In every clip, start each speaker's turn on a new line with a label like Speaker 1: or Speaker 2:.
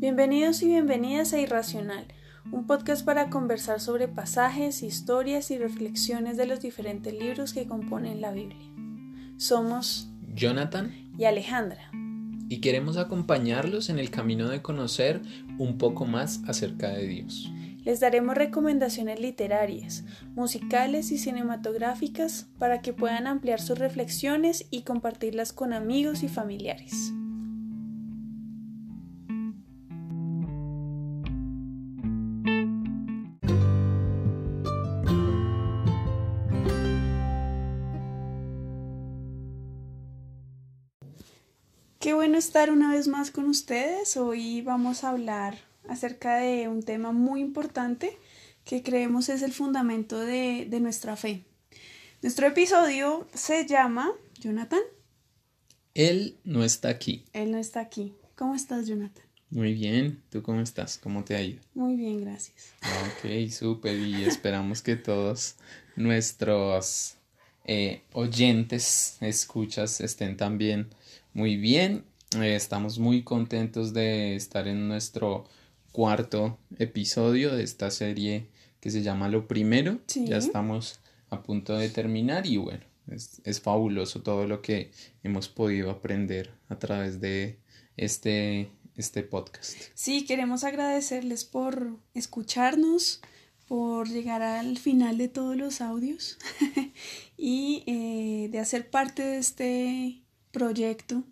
Speaker 1: Bienvenidos y bienvenidas a Irracional, un podcast para conversar sobre pasajes, historias y reflexiones de los diferentes libros que componen la Biblia. Somos
Speaker 2: Jonathan
Speaker 1: y Alejandra.
Speaker 2: Y queremos acompañarlos en el camino de conocer un poco más acerca de Dios.
Speaker 1: Les daremos recomendaciones literarias, musicales y cinematográficas para que puedan ampliar sus reflexiones y compartirlas con amigos y familiares. Bueno estar una vez más con ustedes. Hoy vamos a hablar acerca de un tema muy importante que creemos es el fundamento de, nuestra fe. Nuestro episodio se llama, Jonathan.
Speaker 2: Él no está aquí.
Speaker 1: Él no está aquí. ¿Cómo estás, Jonathan?
Speaker 2: Muy bien. ¿Tú cómo estás? ¿Cómo te ha ido?
Speaker 1: Muy bien, gracias.
Speaker 2: Ok, súper. Y esperamos que todos nuestros eh, oyentes, escuchas, estén también muy bien. Eh, estamos muy contentos de estar en nuestro cuarto episodio de esta serie que se llama Lo Primero. Ya estamos a punto de terminar y bueno, es, es, fabuloso todo lo que hemos podido aprender a través de este, este podcast.
Speaker 1: Sí, queremos agradecerles por escucharnos, por llegar al final de todos los audios y eh, de hacer parte de este proyecto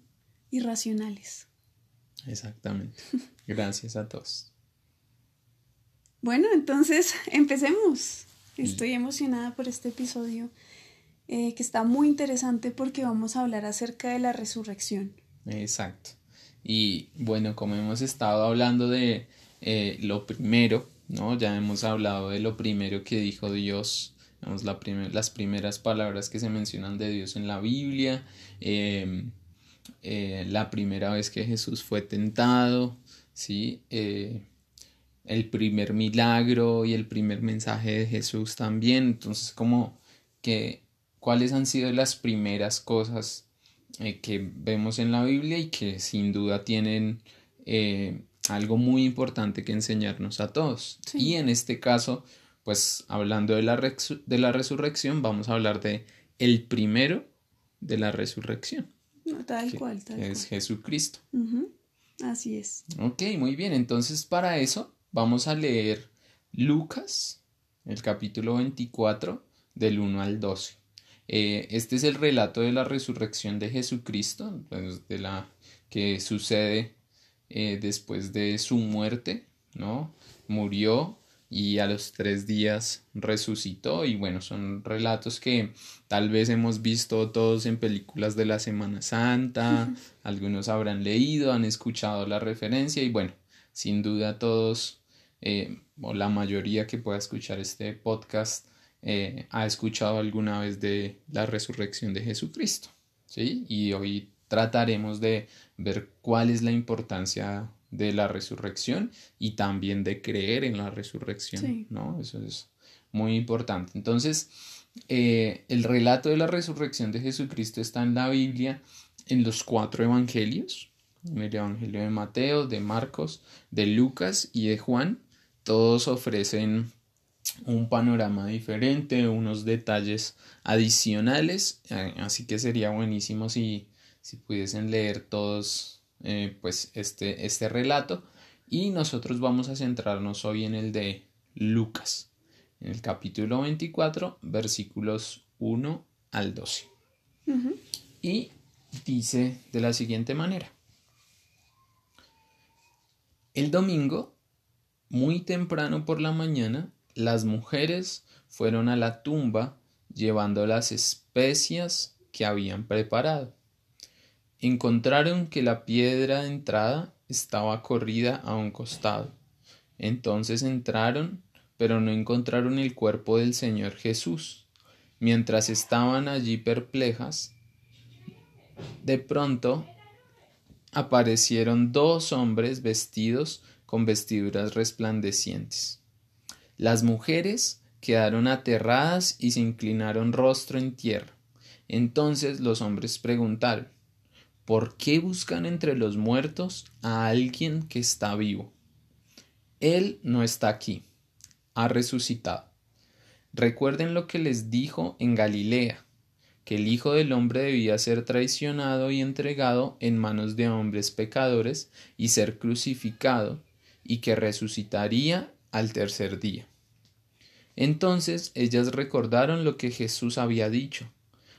Speaker 1: irracionales.
Speaker 2: Exactamente. Gracias a todos.
Speaker 1: Bueno, entonces empecemos. Estoy emocionada por este episodio eh, que está muy interesante porque vamos a hablar acerca de la resurrección.
Speaker 2: Exacto. Y bueno, como hemos estado hablando de eh, lo primero, ¿no? Ya hemos hablado de lo primero que dijo Dios, la las primeras palabras que se mencionan de Dios en la Biblia, em, eh, la primera vez que Jesús fue tentado, ¿sí? Eh, el primer milagro y el primer mensaje de Jesús también. Entonces, como que, ¿cuáles han sido las primeras cosas eh, que vemos en la Biblia y que sin duda tienen algo muy importante que enseñarnos a todos? Y en este caso, pues hablando de la, de la resurrección, vamos a hablar de el primero de la resurrección
Speaker 1: tal cual, tal
Speaker 2: es Jesucristo.
Speaker 1: Así es.
Speaker 2: Ok, muy bien. Entonces, para eso vamos a leer Lucas, el capítulo 24, del 1 al 12. Eh, este es el relato de la resurrección de Jesucristo, pues, de la que sucede eh, después de su muerte, ¿no? Murió, y a los tres días resucitó y bueno, son relatos que tal vez hemos visto todos en películas de la Semana Santa, algunos habrán leído, han escuchado la referencia y bueno, sin duda todos eh, o la mayoría que pueda escuchar este podcast eh, ha escuchado alguna vez de la resurrección de Jesucristo, ¿sí? Y hoy trataremos de ver cuál es la importancia de la resurrección y también de creer en la resurrección, ¿no? Eso es muy importante. Entonces, eh, el relato de la resurrección de Jesucristo está en la Biblia, en los cuatro evangelios, en el Evangelio de Mateo, de Marcos, de Lucas y de Juan. Todos ofrecen un panorama diferente, unos detalles adicionales, eh, así que sería buenísimo si, si pudiesen leer todos eh, pues este, este relato y nosotros vamos a centrarnos hoy en el de Lucas, en el capítulo 24, versículos 1 al 12. Y dice de la siguiente manera. El domingo, muy temprano por la mañana, las mujeres fueron a la tumba llevando las especias que habían preparado encontraron que la piedra de entrada estaba corrida a un costado. Entonces entraron, pero no encontraron el cuerpo del Señor Jesús. Mientras estaban allí perplejas, de pronto aparecieron dos hombres vestidos con vestiduras resplandecientes. Las mujeres quedaron aterradas y se inclinaron rostro en tierra. Entonces los hombres preguntaron ¿por qué buscan entre los muertos a alguien que está vivo? Él no está aquí, ha resucitado. Recuerden lo que les dijo en Galilea, que el Hijo del Hombre debía ser traicionado y entregado en manos de hombres pecadores y ser crucificado, y que resucitaría al tercer día. Entonces ellas recordaron lo que Jesús había dicho,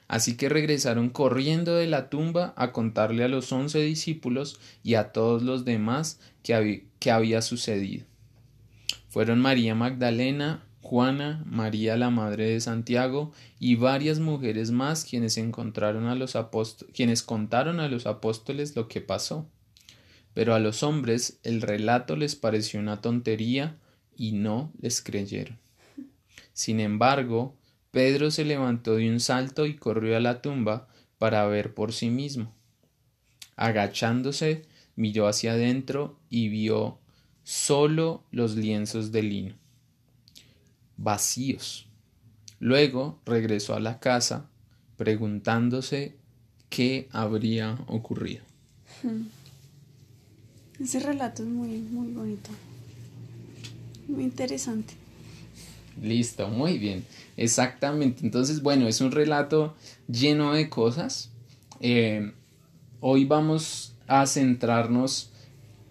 Speaker 2: así que regresaron corriendo de la tumba a contarle a los once discípulos y a todos los demás que, había sucedido. Fueron María Magdalena, Juana, María la madre de Santiago y varias mujeres más quienes encontraron a los quienes contaron a los apóstoles lo que pasó. Pero a los hombres el relato les pareció una tontería y no les creyeron. Sin embargo, Pedro se levantó de un salto y corrió a la tumba para ver por sí mismo. Agachándose, miró hacia adentro y vio solo los lienzos de lino vacíos. Luego regresó a la casa preguntándose qué habría ocurrido. Hmm.
Speaker 1: Ese relato es muy, muy bonito. Muy interesante.
Speaker 2: Listo, muy bien. Exactamente. Entonces, bueno, es un relato lleno de cosas. Eh, hoy vamos a centrarnos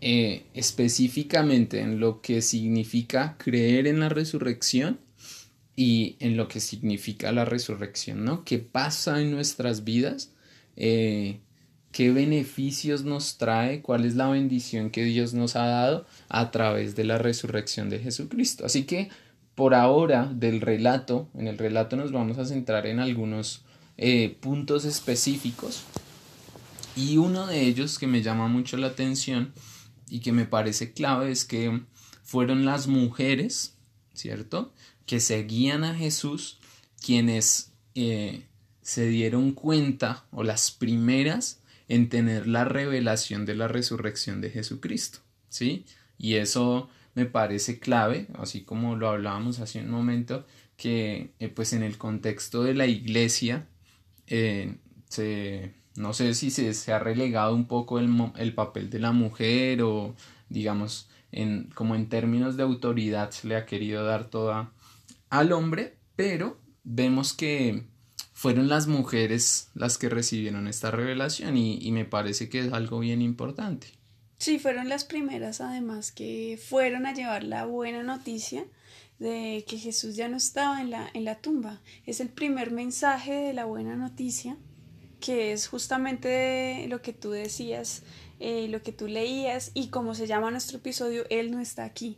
Speaker 2: eh, específicamente en lo que significa creer en la resurrección y en lo que significa la resurrección, ¿no? ¿Qué pasa en nuestras vidas? Eh, ¿Qué beneficios nos trae? ¿Cuál es la bendición que Dios nos ha dado a través de la resurrección de Jesucristo? Así que por ahora del relato, en el relato nos vamos a centrar en algunos eh, puntos específicos y uno de ellos que me llama mucho la atención y que me parece clave es que fueron las mujeres, ¿cierto? Que seguían a Jesús quienes eh, se dieron cuenta o las primeras en tener la revelación de la resurrección de Jesucristo, ¿sí? Y eso me parece clave, así como lo hablábamos hace un momento, que eh, pues en el contexto de la iglesia eh, se no sé si se, ha relegado un poco el, el, papel de la mujer o digamos en, como en términos de autoridad se le ha querido dar toda al hombre, pero vemos que fueron las mujeres las que recibieron esta revelación y me parece que es algo bien importante.
Speaker 1: Sí, fueron las primeras además que fueron a llevar la buena noticia de que Jesús ya no estaba en la, en la tumba. Es el primer mensaje de la buena noticia que es justamente lo que tú decías, eh, lo que tú leías y como se llama nuestro episodio, Él no está aquí.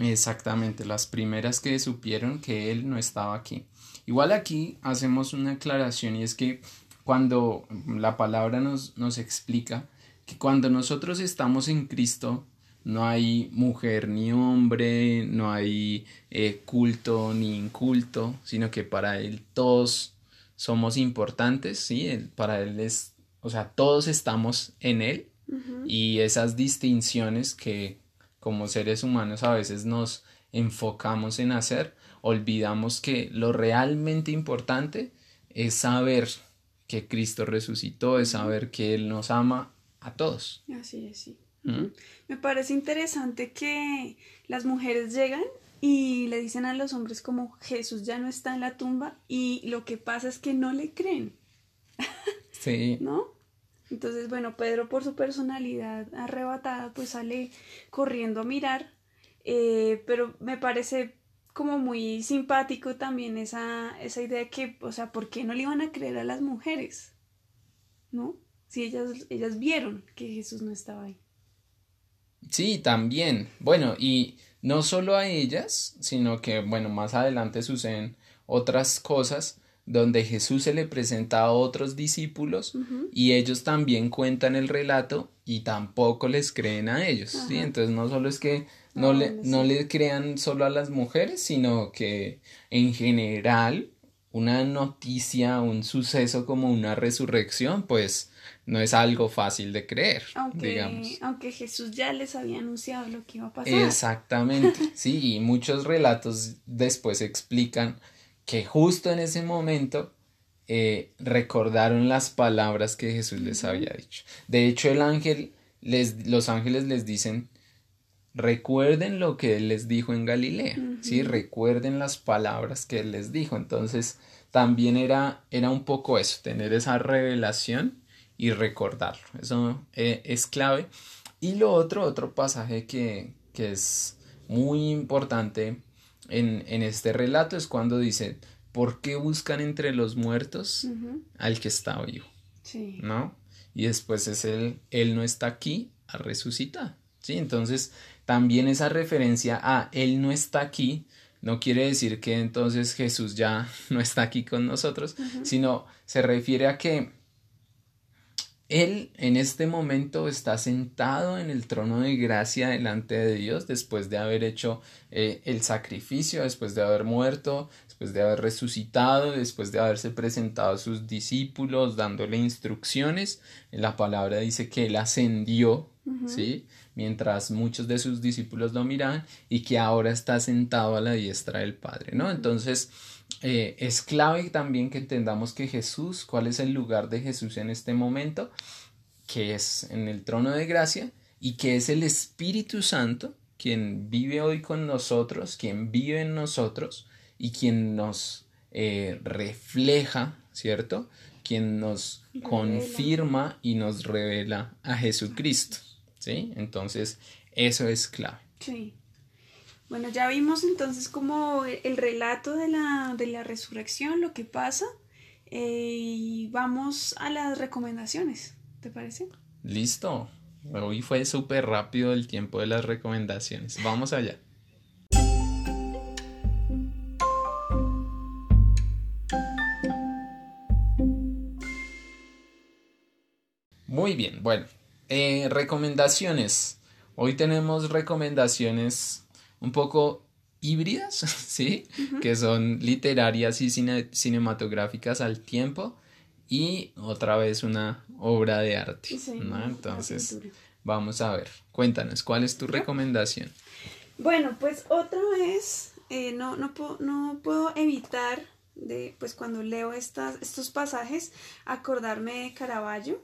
Speaker 2: Exactamente, las primeras que supieron que Él no estaba aquí. Igual aquí hacemos una aclaración y es que cuando la palabra nos, nos explica que cuando nosotros estamos en Cristo, no hay mujer ni hombre, no hay eh, culto ni inculto, sino que para Él todos somos importantes, ¿sí? para él es, o sea, todos estamos en él y esas distinciones que como seres humanos a veces nos enfocamos en hacer, olvidamos que lo realmente importante es saber que Cristo resucitó, es saber que Él nos ama a todos.
Speaker 1: Así es, sí. ¿Mm? Me parece interesante que las mujeres llegan y le dicen a los hombres como Jesús ya no está en la tumba y lo que pasa es que no le creen. Sí. ¿No? Entonces, bueno, Pedro por su personalidad arrebatada pues sale corriendo a mirar, eh, pero me parece como muy simpático también esa, esa idea que, o sea, ¿por qué no le iban a creer a las mujeres? ¿No? Si ellas, ellas vieron que Jesús no estaba ahí.
Speaker 2: Sí, también. Bueno, y no solo a ellas, sino que, bueno, más adelante suceden otras cosas donde Jesús se le presenta a otros discípulos y ellos también cuentan el relato y tampoco les creen a ellos, ¿sí? Entonces no solo es que no, le, no le crean solo a las mujeres, sino que en general una noticia, un suceso como una resurrección, pues no es algo fácil de creer,
Speaker 1: aunque,
Speaker 2: digamos.
Speaker 1: Aunque Jesús ya les había anunciado lo que iba a pasar.
Speaker 2: Exactamente, sí, y muchos relatos después explican que justo en ese momento eh, recordaron las palabras que Jesús les había dicho. De hecho, el ángel, les, los ángeles les dicen, recuerden lo que Él les dijo en Galilea, ¿sí? Recuerden las palabras que Él les dijo. Entonces, también era, era un poco eso, tener esa revelación y recordarlo. Eso eh, es clave. Y lo otro, otro pasaje que, que es muy importante en, en, este relato es cuando dice, ¿por qué buscan entre los muertos al que está vivo? Sí. ¿No? Y después es él, él no está aquí a resucitar. ¿Sí? Entonces, también esa referencia a Él no está aquí no quiere decir que entonces Jesús ya no está aquí con nosotros, sino se refiere a que Él en este momento está sentado en el trono de gracia delante de Dios después de haber hecho eh, el sacrificio, después de haber muerto, después de haber resucitado, después de haberse presentado a sus discípulos, dándole instrucciones. La palabra dice que Él ascendió, ¿sí? mientras muchos de sus discípulos lo miran y que ahora está sentado a la diestra del Padre, ¿no? Entonces, eh, es clave también que entendamos que Jesús, cuál es el lugar de Jesús en este momento, que es en el trono de gracia y que es el Espíritu Santo quien vive hoy con nosotros, quien vive en nosotros y quien nos eh, refleja, ¿cierto? Quien nos confirma y nos revela a Jesucristo. ¿sí? Entonces, eso es clave.
Speaker 1: Sí. Bueno, ya vimos entonces como el relato de la, de la resurrección, lo que pasa, eh, y vamos a las recomendaciones, ¿te parece?
Speaker 2: Listo. Hoy fue súper rápido el tiempo de las recomendaciones. Vamos allá. Muy bien, bueno, eh, recomendaciones. Hoy tenemos recomendaciones un poco híbridas, ¿sí? Que son literarias y cinematográficas al tiempo y otra vez una obra de arte, Entonces, vamos a ver, cuéntanos, ¿cuál es tu recomendación?
Speaker 1: Bueno, pues otra vez, eh, no, no, puedo, no puedo evitar de, pues cuando leo estas, estos pasajes, acordarme de Caravaggio,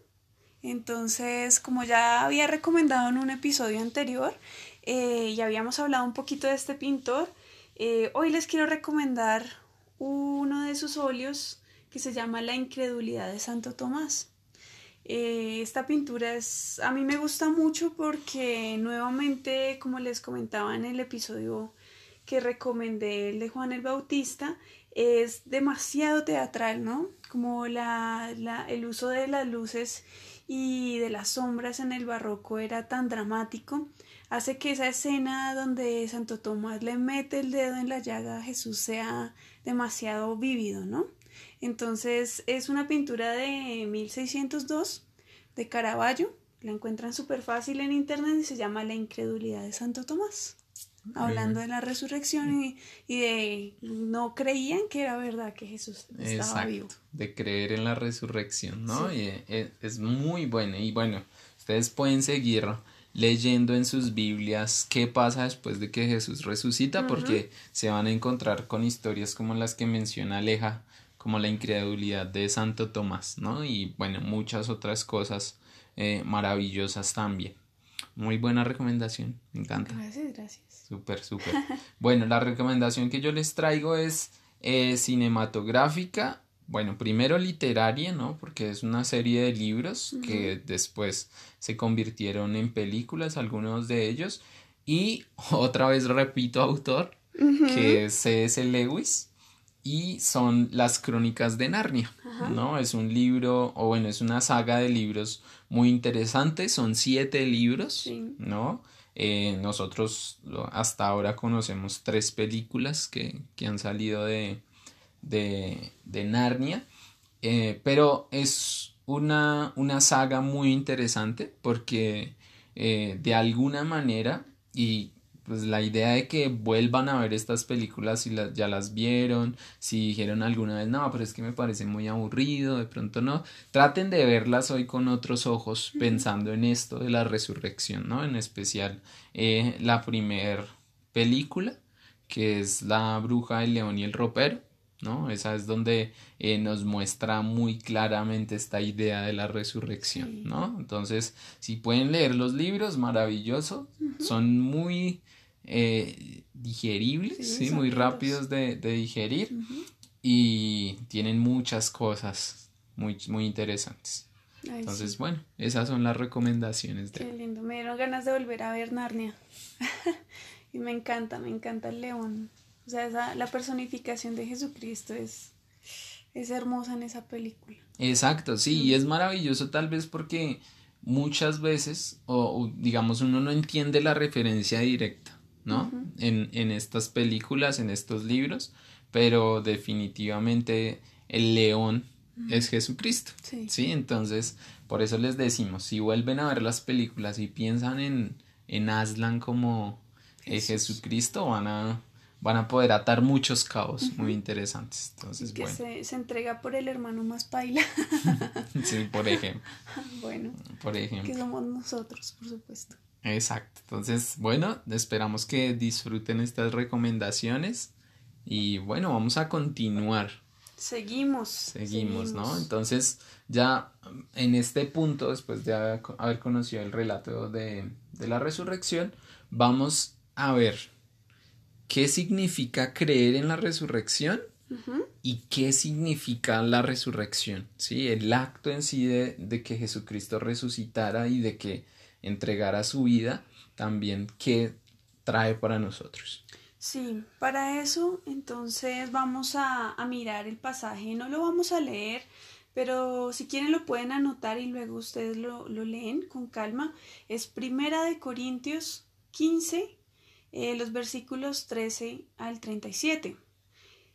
Speaker 1: entonces, como ya había recomendado en un episodio anterior eh, y habíamos hablado un poquito de este pintor, eh, hoy les quiero recomendar uno de sus óleos que se llama La incredulidad de Santo Tomás. Eh, esta pintura es, a mí me gusta mucho porque nuevamente, como les comentaba en el episodio que recomendé, el de Juan el Bautista, es demasiado teatral, ¿no? Como la, el uso de las luces y de las sombras en el barroco era tan dramático, hace que esa escena donde Santo Tomás le mete el dedo en la llaga a Jesús sea demasiado vívido, ¿no? Entonces es una pintura de 1602 de Caravaggio, la encuentran súper fácil en internet y se llama La incredulidad de Santo Tomás hablando de la resurrección y, de no creían que era verdad que Jesús estaba vivo.
Speaker 2: De creer en la resurrección, ¿no? Y eh, es, muy bueno. Y bueno, ustedes pueden seguir leyendo en sus Biblias qué pasa después de que Jesús resucita, porque se van a encontrar con historias como las que menciona Aleja, como la incredulidad de Santo Tomás, ¿no? Y bueno, muchas otras cosas eh, maravillosas también. Muy buena recomendación, me encanta.
Speaker 1: Gracias, gracias.
Speaker 2: Súper, súper. bueno, la recomendación que yo les traigo es eh, cinematográfica, bueno, primero literaria, ¿no? Porque es una serie de libros que después se convirtieron en películas, algunos de ellos. Y otra vez repito autor, que es C.S. Lewis y son las crónicas de Narnia, ¿no? Es un libro, o bueno, es una saga de libros muy interesante, son siete libros, ¿no? Eh, nosotros hasta ahora conocemos tres películas que, han salido de, de, Narnia, eh, pero es una, una, saga muy interesante porque eh, de alguna manera, y pues la idea de que vuelvan a ver estas películas si ya las vieron, si dijeron alguna vez, no, pero es que me parece muy aburrido, de pronto no, traten de verlas hoy con otros ojos pensando en esto de la resurrección, ¿no? En especial eh, la primer película, que es La bruja, el león y el ropero, ¿no? Esa es donde eh, nos muestra muy claramente esta idea de la resurrección, ¿no? Entonces, si pueden leer los libros, maravilloso, son muy eh, digeribles, sí, muy rápidos de, digerir y tienen muchas cosas muy, muy interesantes. Entonces, bueno, esas son las recomendaciones
Speaker 1: de... Qué lindo, me dieron ganas de volver a ver Narnia. y me encanta, me encanta el león. O sea, la personificación de Jesucristo es, es hermosa en esa película.
Speaker 2: Exacto, sí, y es maravilloso tal vez porque muchas veces, o, digamos, uno no entiende la referencia directa, ¿no? en, en estas películas, en estos libros, pero definitivamente el león es Jesucristo. Sí. Entonces, por eso les decimos, si vuelven a ver las películas y piensan en, en Aslan como eh, Jesucristo, van a, van a poder atar muchos cabos muy interesantes. Entonces,
Speaker 1: que se, se, entrega por el hermano más paila.
Speaker 2: sí, por ejemplo.
Speaker 1: Bueno. Por ejemplo. Que somos nosotros, por supuesto.
Speaker 2: Exacto. Entonces, bueno, esperamos que disfruten estas recomendaciones. Y bueno, vamos a continuar.
Speaker 1: Seguimos.
Speaker 2: Seguimos, ¿no? Entonces, ya en este punto, después de haber conocido el relato de, de la resurrección, vamos a ver qué significa creer en la resurrección y qué significa la resurrección, ¿sí? El acto en sí de, de, que Jesucristo resucitara y de que entregara su vida, también qué trae para nosotros.
Speaker 1: Sí, para eso entonces vamos a, mirar el pasaje, no lo vamos a leer, pero si quieren lo pueden anotar y luego ustedes lo, leen con calma. Es Primera de Corintios 15, eh, los versículos 13 al 37.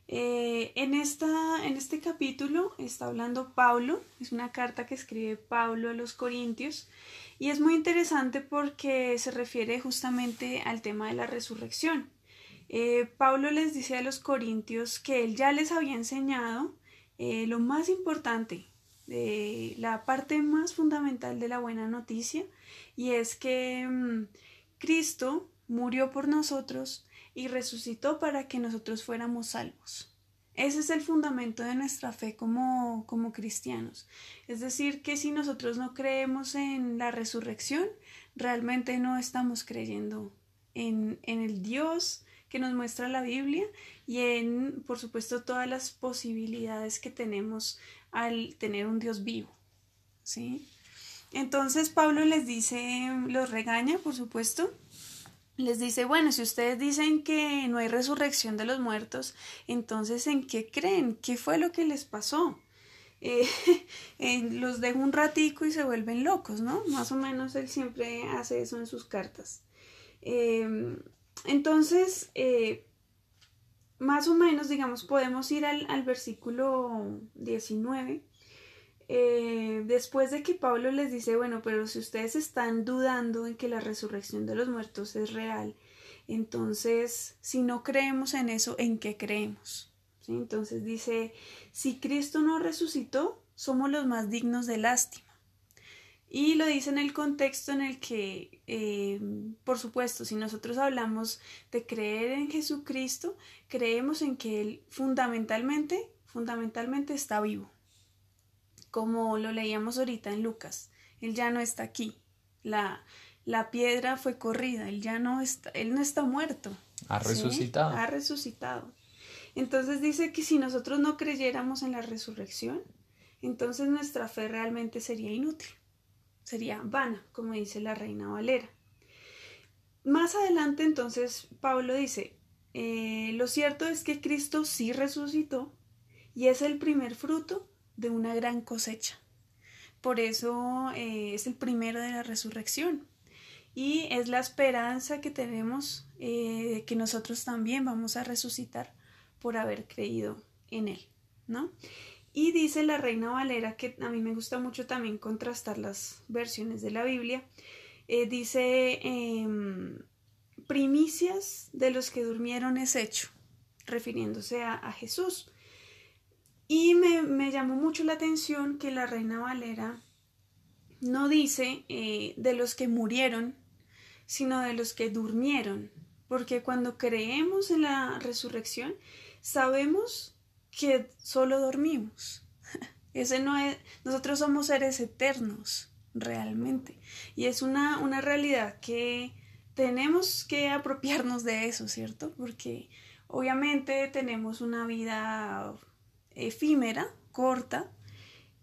Speaker 1: Eh, en, esta, en este capítulo está hablando Pablo, es una carta que escribe Pablo a los Corintios y es muy interesante porque se refiere justamente al tema de la resurrección. Eh, Pablo les dice a los corintios que él ya les había enseñado eh, lo más importante, la parte más fundamental de la buena noticia, y es que mm, Cristo murió por nosotros y resucitó para que nosotros fuéramos salvos. Ese es el fundamento de nuestra fe como, como cristianos. Es decir, que si nosotros no creemos en la resurrección, realmente no estamos creyendo en, en el Dios que nos muestra la Biblia y en, por supuesto, todas las posibilidades que tenemos al tener un Dios vivo. ¿sí? Entonces Pablo les dice, los regaña, por supuesto, les dice, bueno, si ustedes dicen que no hay resurrección de los muertos, entonces ¿en qué creen? ¿Qué fue lo que les pasó? Eh, los dejo un ratico y se vuelven locos, ¿no? Más o menos él siempre hace eso en sus cartas. Eh, entonces, eh, más o menos, digamos, podemos ir al, versículo 19. Eh, después de que Pablo les dice, bueno, pero si ustedes están dudando en que la resurrección de los muertos es real, entonces, si no creemos en eso, ¿en qué creemos? Entonces dice, si Cristo no resucitó, somos los más dignos de lástima. Y lo dice en el contexto en el que, eh, por supuesto, si nosotros hablamos de creer en Jesucristo, creemos en que Él fundamentalmente, fundamentalmente está vivo. Como lo leíamos ahorita en Lucas, Él ya no está aquí. La, la piedra fue corrida, Él ya no está, Él no está muerto.
Speaker 2: Ha resucitado.
Speaker 1: Ha resucitado. Entonces dice que si nosotros no creyéramos en la resurrección, entonces nuestra fe realmente sería inútil sería vana, como dice la reina Valera. Más adelante entonces Pablo dice, eh, lo cierto es que Cristo sí resucitó y es el primer fruto de una gran cosecha. Por eso eh, es el primero de la resurrección. Y es la esperanza que tenemos eh, que nosotros también vamos a resucitar por haber creído en Él, ¿no? Y dice la Reina Valera, que a mí me gusta mucho también contrastar las versiones de la Biblia, eh, dice, em, primicias de los que durmieron es hecho, refiriéndose a, Jesús. Y me, llamó mucho la atención que la Reina Valera no dice eh, de los que murieron, sino de los que durmieron, porque cuando creemos en la resurrección, sabemos que solo dormimos. Ese no es, nosotros somos seres eternos, realmente. Y es una, una realidad que tenemos que apropiarnos de eso, ¿cierto? Porque obviamente tenemos una vida efímera, corta,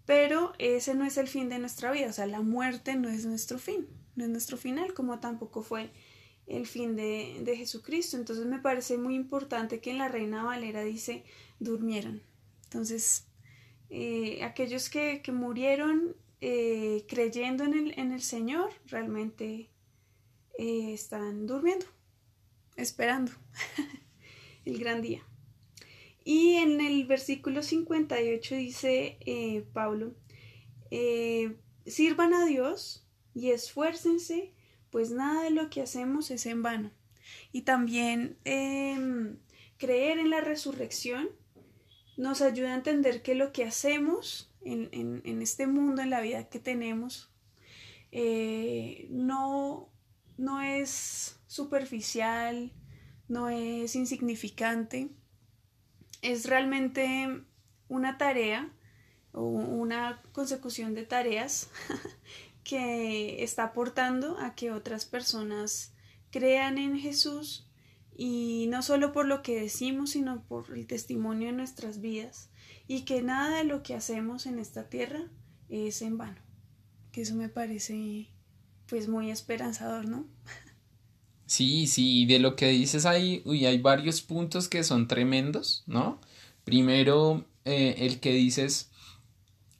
Speaker 1: pero ese no es el fin de nuestra vida, o sea, la muerte no es nuestro fin, no es nuestro final, como tampoco fue el fin de, de Jesucristo. Entonces me parece muy importante que en la Reina Valera dice durmieron. Entonces, eh, aquellos que, que murieron eh, creyendo en el, en el, Señor realmente eh, están durmiendo, esperando el gran día. Y en el versículo 58 dice eh, Pablo, eh, sirvan a Dios y esfuércense, pues nada de lo que hacemos es en vano. Y también eh, creer en la resurrección nos ayuda a entender que lo que hacemos en, en, en este mundo, en la vida que tenemos, eh, no, no es superficial, no es insignificante, es realmente una tarea o una consecución de tareas que está aportando a que otras personas crean en Jesús y no solo por lo que decimos, sino por el testimonio de nuestras vidas y que nada de lo que hacemos en esta tierra es en vano. Que eso me parece pues muy esperanzador, ¿no?
Speaker 2: Sí, sí, de lo que dices ahí, uy, hay varios puntos que son tremendos, ¿no? Primero, eh, el que dices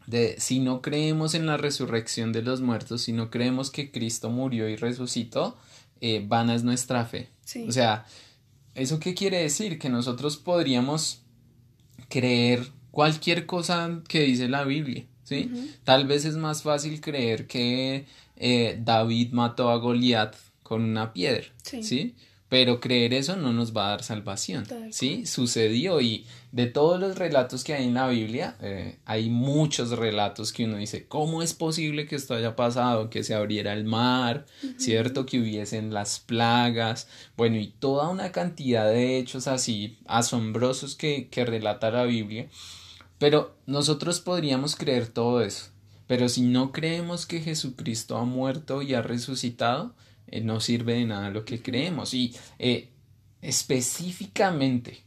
Speaker 2: de si no creemos en la resurrección de los muertos, si no creemos que Cristo murió y resucitó, eh, vana es nuestra fe. Sí. O sea, ¿eso qué quiere decir? Que nosotros podríamos creer cualquier cosa que dice la Biblia, ¿sí? Uh -huh. Tal vez es más fácil creer que eh, David mató a Goliat con una piedra, sí. ¿sí? Pero creer eso no nos va a dar salvación, ¿sí? Sucedió y de todos los relatos que hay en la Biblia, eh, hay muchos relatos que uno dice, ¿cómo es posible que esto haya pasado? Que se abriera el mar, uh -huh. ¿cierto? Que hubiesen las plagas, bueno, y toda una cantidad de hechos así asombrosos que, que relata la Biblia. Pero nosotros podríamos creer todo eso, pero si no creemos que Jesucristo ha muerto y ha resucitado, eh, no sirve de nada lo que creemos. Y eh, específicamente,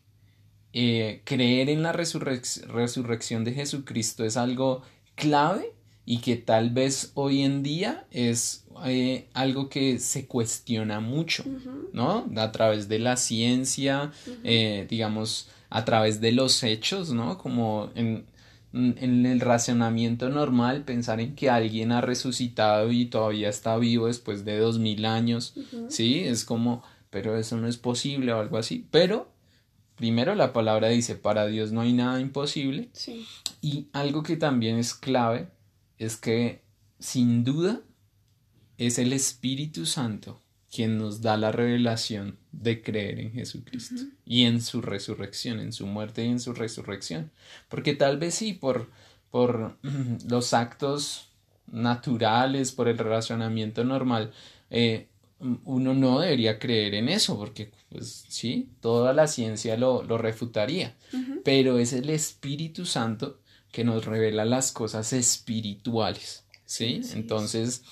Speaker 2: eh, creer en la resurrec resurrección de Jesucristo es algo clave y que tal vez hoy en día es eh, algo que se cuestiona mucho, uh -huh. ¿no? A través de la ciencia, uh -huh. eh, digamos, a través de los hechos, ¿no? Como en, en el racionamiento normal, pensar en que alguien ha resucitado y todavía está vivo después de dos mil años, uh -huh. ¿sí? Es como, pero eso no es posible o algo así. Pero, primero la palabra dice, para Dios no hay nada imposible.
Speaker 1: Sí.
Speaker 2: Y algo que también es clave es que, sin duda, es el Espíritu Santo quien nos da la revelación de creer en Jesucristo uh -huh. y en su resurrección, en su muerte y en su resurrección. Porque tal vez sí, por, por los actos naturales, por el relacionamiento normal, eh, uno no debería creer en eso, porque pues sí, toda la ciencia lo, lo refutaría. Uh -huh. Pero es el Espíritu Santo que nos revela las cosas espirituales. ¿sí? sí Entonces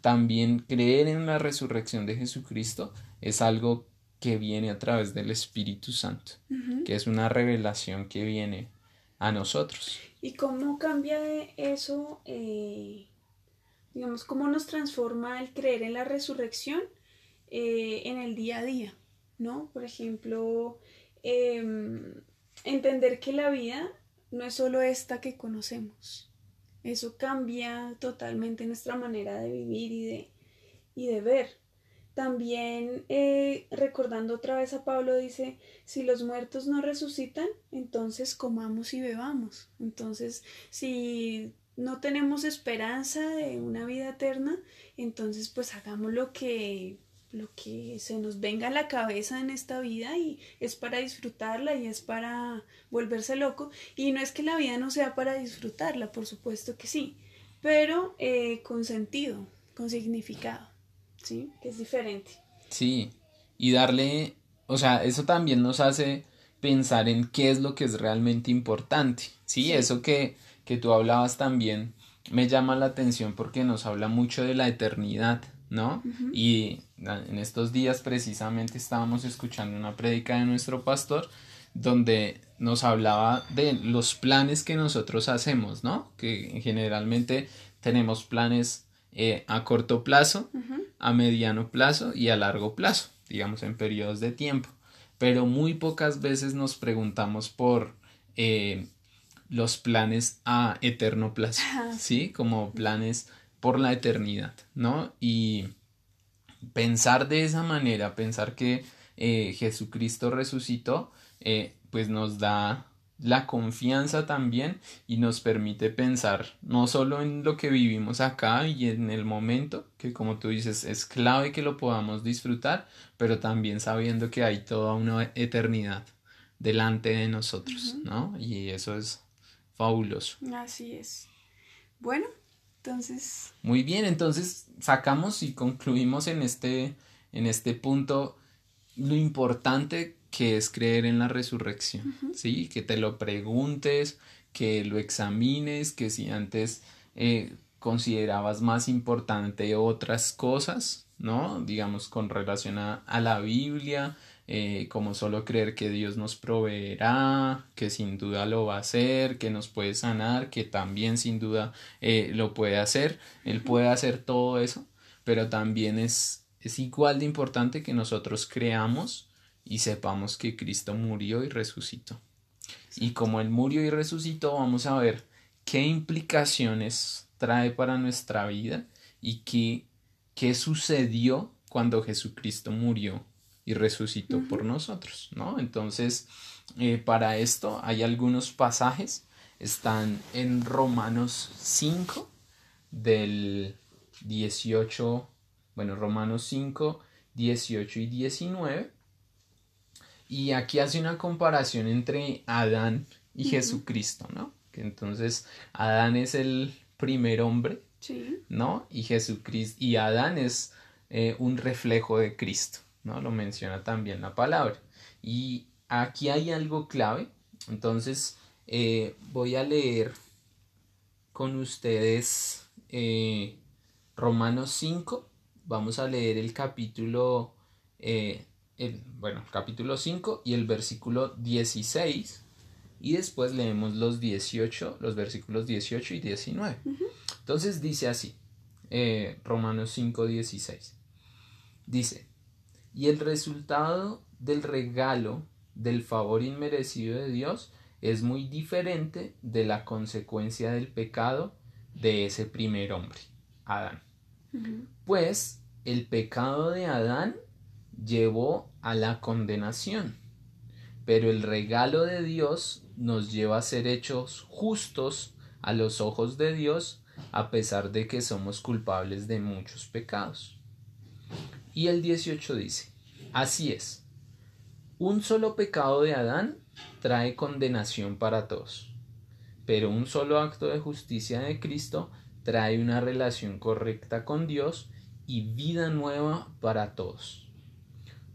Speaker 2: también creer en la resurrección de Jesucristo es algo que viene a través del Espíritu Santo, uh -huh. que es una revelación que viene a nosotros.
Speaker 1: ¿Y cómo cambia eso, eh, digamos, cómo nos transforma el creer en la resurrección eh, en el día a día? ¿No? Por ejemplo, eh, entender que la vida no es solo esta que conocemos eso cambia totalmente nuestra manera de vivir y de, y de ver. También eh, recordando otra vez a Pablo dice, si los muertos no resucitan, entonces comamos y bebamos. Entonces, si no tenemos esperanza de una vida eterna, entonces pues hagamos lo que lo que se nos venga a la cabeza en esta vida y es para disfrutarla y es para volverse loco. Y no es que la vida no sea para disfrutarla, por supuesto que sí, pero eh, con sentido, con significado, ¿sí? Que es diferente.
Speaker 2: Sí, y darle, o sea, eso también nos hace pensar en qué es lo que es realmente importante. Sí, eso que, que tú hablabas también me llama la atención porque nos habla mucho de la eternidad, ¿no? Y en estos días precisamente estábamos escuchando una prédica de nuestro pastor donde nos hablaba de los planes que nosotros hacemos, ¿no? Que generalmente tenemos planes eh, a corto plazo, a mediano plazo y a largo plazo, digamos en periodos de tiempo. Pero muy pocas veces nos preguntamos por eh, los planes a eterno plazo, ¿sí? Como planes por la eternidad, ¿no? Y pensar de esa manera, pensar que eh, Jesucristo resucitó, eh, pues nos da la confianza también y nos permite pensar no solo en lo que vivimos acá y en el momento, que como tú dices es clave que lo podamos disfrutar, pero también sabiendo que hay toda una eternidad delante de nosotros, ¿no? Y eso es fabuloso.
Speaker 1: Así es. Bueno, entonces...
Speaker 2: Muy bien, entonces sacamos y concluimos en este, en este punto lo importante que es creer en la resurrección, ¿sí? Que te lo preguntes, que lo examines, que si antes eh, considerabas más importante otras cosas, ¿no? Digamos, con relación a, la Biblia, eh, como solo creer que Dios nos proveerá, que sin duda lo va a hacer, que nos puede sanar, que también sin duda eh, lo puede hacer, Él puede hacer todo eso, pero también es, es igual de importante que nosotros creamos y sepamos que Cristo murió y resucitó. Y como Él murió y resucitó, vamos a ver qué implicaciones trae para nuestra vida y qué, qué sucedió cuando Jesucristo murió y resucitó por nosotros, ¿no? Entonces, eh, para esto hay algunos pasajes, están en Romanos 5 del 18, bueno, Romanos 5, 18 y 19, y aquí hace una comparación entre Adán y Jesucristo, ¿no? Que entonces Adán es el primer hombre, ¿no? Y Jesucristo, y Adán es eh, un reflejo de Cristo, ¿no? Lo menciona también la palabra. Y aquí hay algo clave, entonces eh, voy a leer con ustedes eh, Romanos 5, vamos a leer el capítulo el, bueno, capítulo 5 y el versículo 16 y después leemos los 18, los versículos 18 y 19. Entonces dice así, eh, Romanos 5, 16. Dice, y el resultado del regalo del favor inmerecido de Dios es muy diferente de la consecuencia del pecado de ese primer hombre, Adán. Pues el pecado de Adán llevó a la condenación. Pero el regalo de Dios nos lleva a ser hechos justos a los ojos de Dios a pesar de que somos culpables de muchos pecados. Y el 18 dice, así es, un solo pecado de Adán trae condenación para todos, pero un solo acto de justicia de Cristo trae una relación correcta con Dios y vida nueva para todos.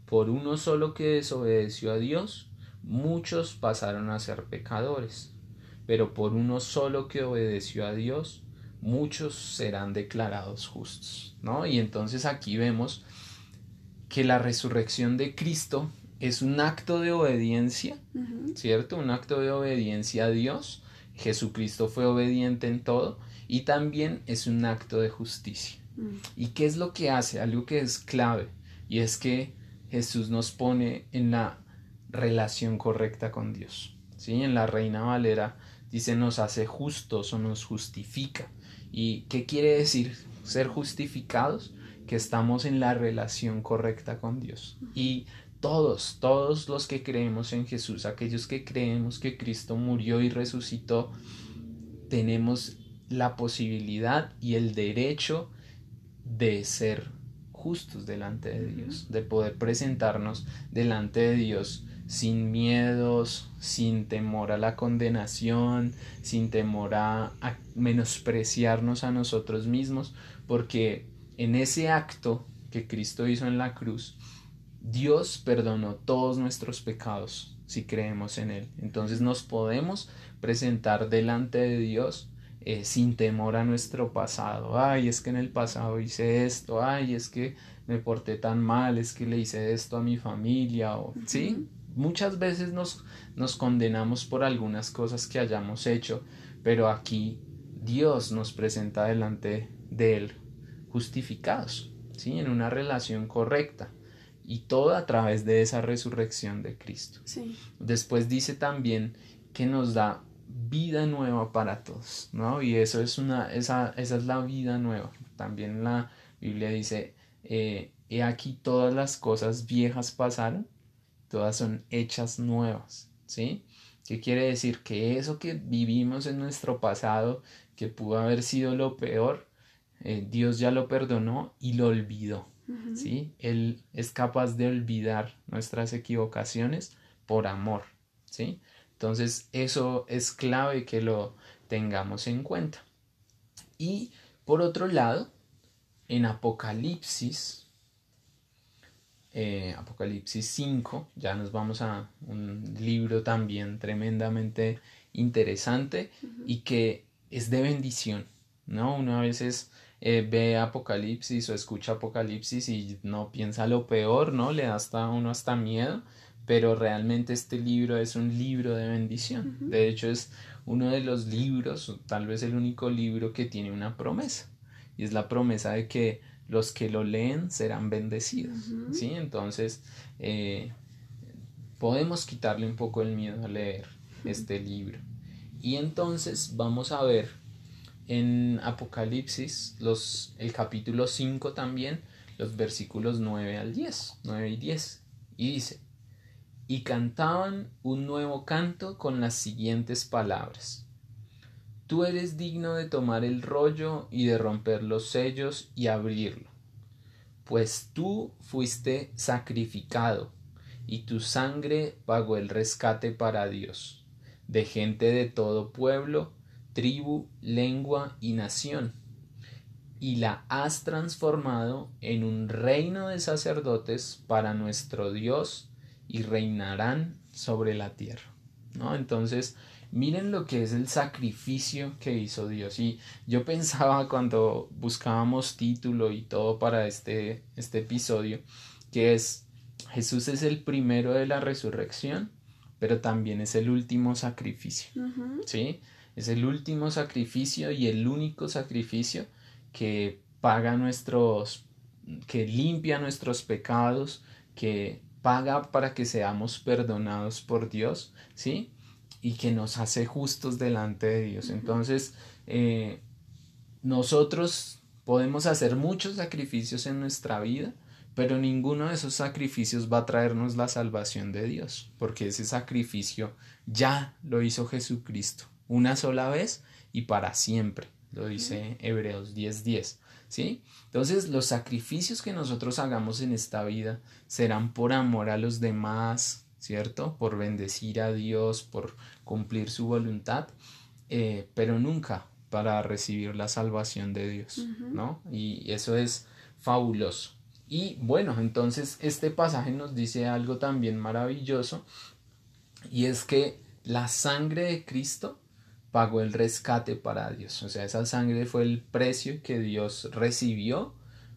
Speaker 2: Por uno solo que desobedeció a Dios, muchos pasaron a ser pecadores, pero por uno solo que obedeció a Dios, muchos serán declarados justos, ¿no? Y entonces aquí vemos que la resurrección de Cristo es un acto de obediencia, ¿cierto? Un acto de obediencia a Dios. Jesucristo fue obediente en todo y también es un acto de justicia. Mm. ¿Y qué es lo que hace? Algo que es clave y es que Jesús nos pone en la relación correcta con Dios. ¿sí? En la Reina Valera dice nos hace justos o nos justifica. ¿Y qué quiere decir ser justificados? Que estamos en la relación correcta con Dios. Y todos, todos los que creemos en Jesús, aquellos que creemos que Cristo murió y resucitó, tenemos la posibilidad y el derecho de ser justos delante de Dios, de poder presentarnos delante de Dios sin miedos, sin temor a la condenación, sin temor a, menospreciarnos a nosotros mismos, porque en ese acto que Cristo hizo en la cruz, Dios perdonó todos nuestros pecados si creemos en Él. Entonces nos podemos presentar delante de Dios eh, sin temor a nuestro pasado. Ay, es que en el pasado hice esto, ay, es que me porté tan mal, es que le hice esto a mi familia, o, ¿sí? Muchas veces nos, nos condenamos por algunas cosas que hayamos hecho, pero aquí Dios nos presenta delante de Él justificados, ¿sí? En una relación correcta y todo a través de esa resurrección de Cristo. Después dice también que nos da vida nueva para todos, ¿no? Y eso es una, esa, esa es la vida nueva. También la Biblia dice, eh, he aquí todas las cosas viejas pasaron, todas son hechas nuevas, ¿sí? ¿Qué quiere decir? Que eso que vivimos en nuestro pasado, que pudo haber sido lo peor, eh, Dios ya lo perdonó y lo olvidó, ¿sí? Él es capaz de olvidar nuestras equivocaciones por amor, ¿sí? Entonces eso es clave que lo tengamos en cuenta. Y por otro lado, en Apocalipsis, eh, Apocalipsis 5, ya nos vamos a un libro también tremendamente interesante y que es de bendición, ¿no? Uno a veces eh, ve Apocalipsis o escucha Apocalipsis y no piensa lo peor, ¿no? Le da hasta uno hasta miedo, pero realmente este libro es un libro de bendición. De hecho es uno de los libros, tal vez el único libro que tiene una promesa, y es la promesa de que los que lo leen serán bendecidos, ¿sí? Entonces, eh, podemos quitarle un poco el miedo a leer este libro. Y entonces vamos a ver en Apocalipsis, los, el capítulo 5 también, los versículos 9 al 10, 9 y 10. Y dice, y cantaban un nuevo canto con las siguientes palabras. Tú eres digno de tomar el rollo y de romper los sellos y abrirlo, pues tú fuiste sacrificado y tu sangre pagó el rescate para Dios, de gente de todo pueblo, tribu, lengua y nación, y la has transformado en un reino de sacerdotes para nuestro Dios y reinarán sobre la tierra. ¿no? Entonces, miren lo que es el sacrificio que hizo Dios. Y yo pensaba cuando buscábamos título y todo para este, este episodio, que es Jesús es el primero de la resurrección, pero también es el último sacrificio. ¿Sí? Es el último sacrificio y el único sacrificio que paga nuestros, que limpia nuestros pecados, que paga para que seamos perdonados por Dios, ¿sí? Y que nos hace justos delante de Dios. Entonces, eh, nosotros podemos hacer muchos sacrificios en nuestra vida, pero ninguno de esos sacrificios va a traernos la salvación de Dios, porque ese sacrificio ya lo hizo Jesucristo una sola vez y para siempre, lo dice Hebreos 10:10. ¿Sí? Entonces los sacrificios que nosotros hagamos en esta vida serán por amor a los demás, ¿cierto? Por bendecir a Dios, por cumplir su voluntad, eh, pero nunca para recibir la salvación de Dios, ¿no? Y eso es fabuloso. Y bueno, entonces este pasaje nos dice algo también maravilloso y es que la sangre de Cristo pagó el rescate para Dios. O sea, esa sangre fue el precio que Dios recibió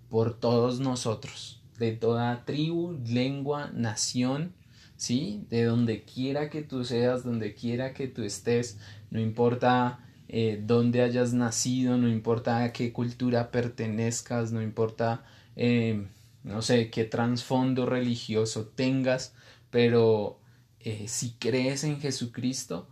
Speaker 2: por todos nosotros, de toda tribu, lengua, nación, ¿sí? De donde quiera que tú seas, donde quiera que tú estés, no importa eh, dónde hayas nacido, no importa a qué cultura pertenezcas, no importa, eh, no sé, qué trasfondo religioso tengas, pero eh, si crees en Jesucristo,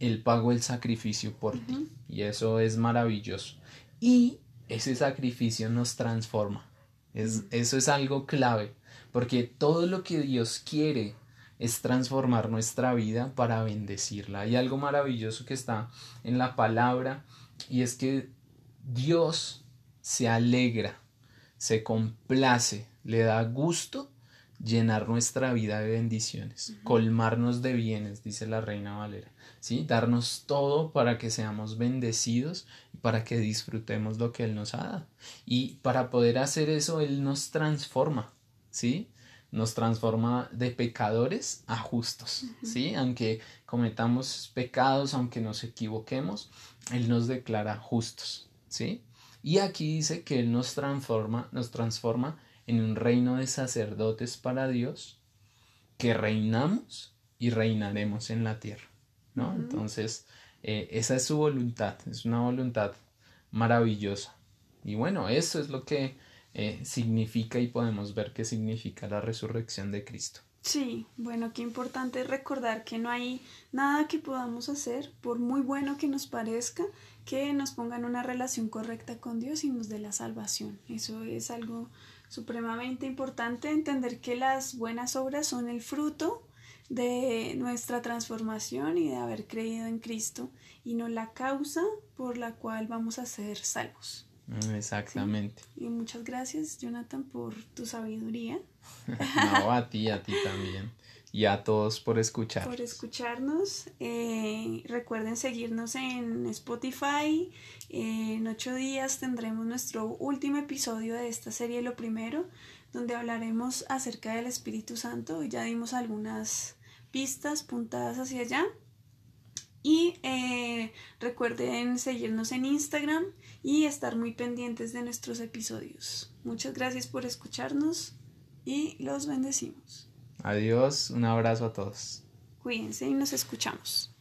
Speaker 2: él pagó el sacrificio por ti. Y eso es maravilloso. Y ese sacrificio nos transforma. Es, eso es algo clave. Porque todo lo que Dios quiere es transformar nuestra vida para bendecirla. Hay algo maravilloso que está en la palabra y es que Dios se alegra, se complace, le da gusto llenar nuestra vida de bendiciones, colmarnos de bienes, dice la reina Valera. ¿sí? Darnos todo para que seamos bendecidos y para que disfrutemos lo que Él nos ha dado. Y para poder hacer eso, Él nos transforma, ¿sí? nos transforma de pecadores a justos, ¿sí? Aunque cometamos pecados, aunque nos equivoquemos, Él nos declara justos, ¿sí? Y aquí dice que Él nos transforma, nos transforma en un reino de sacerdotes para Dios, que reinamos y reinaremos en la tierra, ¿no? Entonces, eh, esa es su voluntad, es una voluntad maravillosa. Y bueno, eso es lo que eh, significa y podemos ver qué significa la resurrección de Cristo.
Speaker 1: Sí, bueno, qué importante recordar que no hay nada que podamos hacer, por muy bueno que nos parezca, que nos ponga en una relación correcta con Dios y nos dé la salvación. Eso es algo supremamente importante, entender que las buenas obras son el fruto de nuestra transformación y de haber creído en Cristo y no la causa por la cual vamos a ser salvos.
Speaker 2: Mm, exactamente.
Speaker 1: Y muchas gracias, Jonathan, por tu sabiduría.
Speaker 2: no, a ti, a ti también. Y a todos por escuchar.
Speaker 1: Por escucharnos. Eh, recuerden seguirnos en Spotify. en ocho días tendremos nuestro último episodio de esta serie, Lo Primero, donde hablaremos acerca del Espíritu Santo. Ya dimos algunas pistas puntadas hacia allá. Y eh, recuerden seguirnos en Instagram y estar muy pendientes de nuestros episodios. Muchas gracias por escucharnos y los bendecimos.
Speaker 2: Adiós, un abrazo a todos.
Speaker 1: Cuídense y nos escuchamos.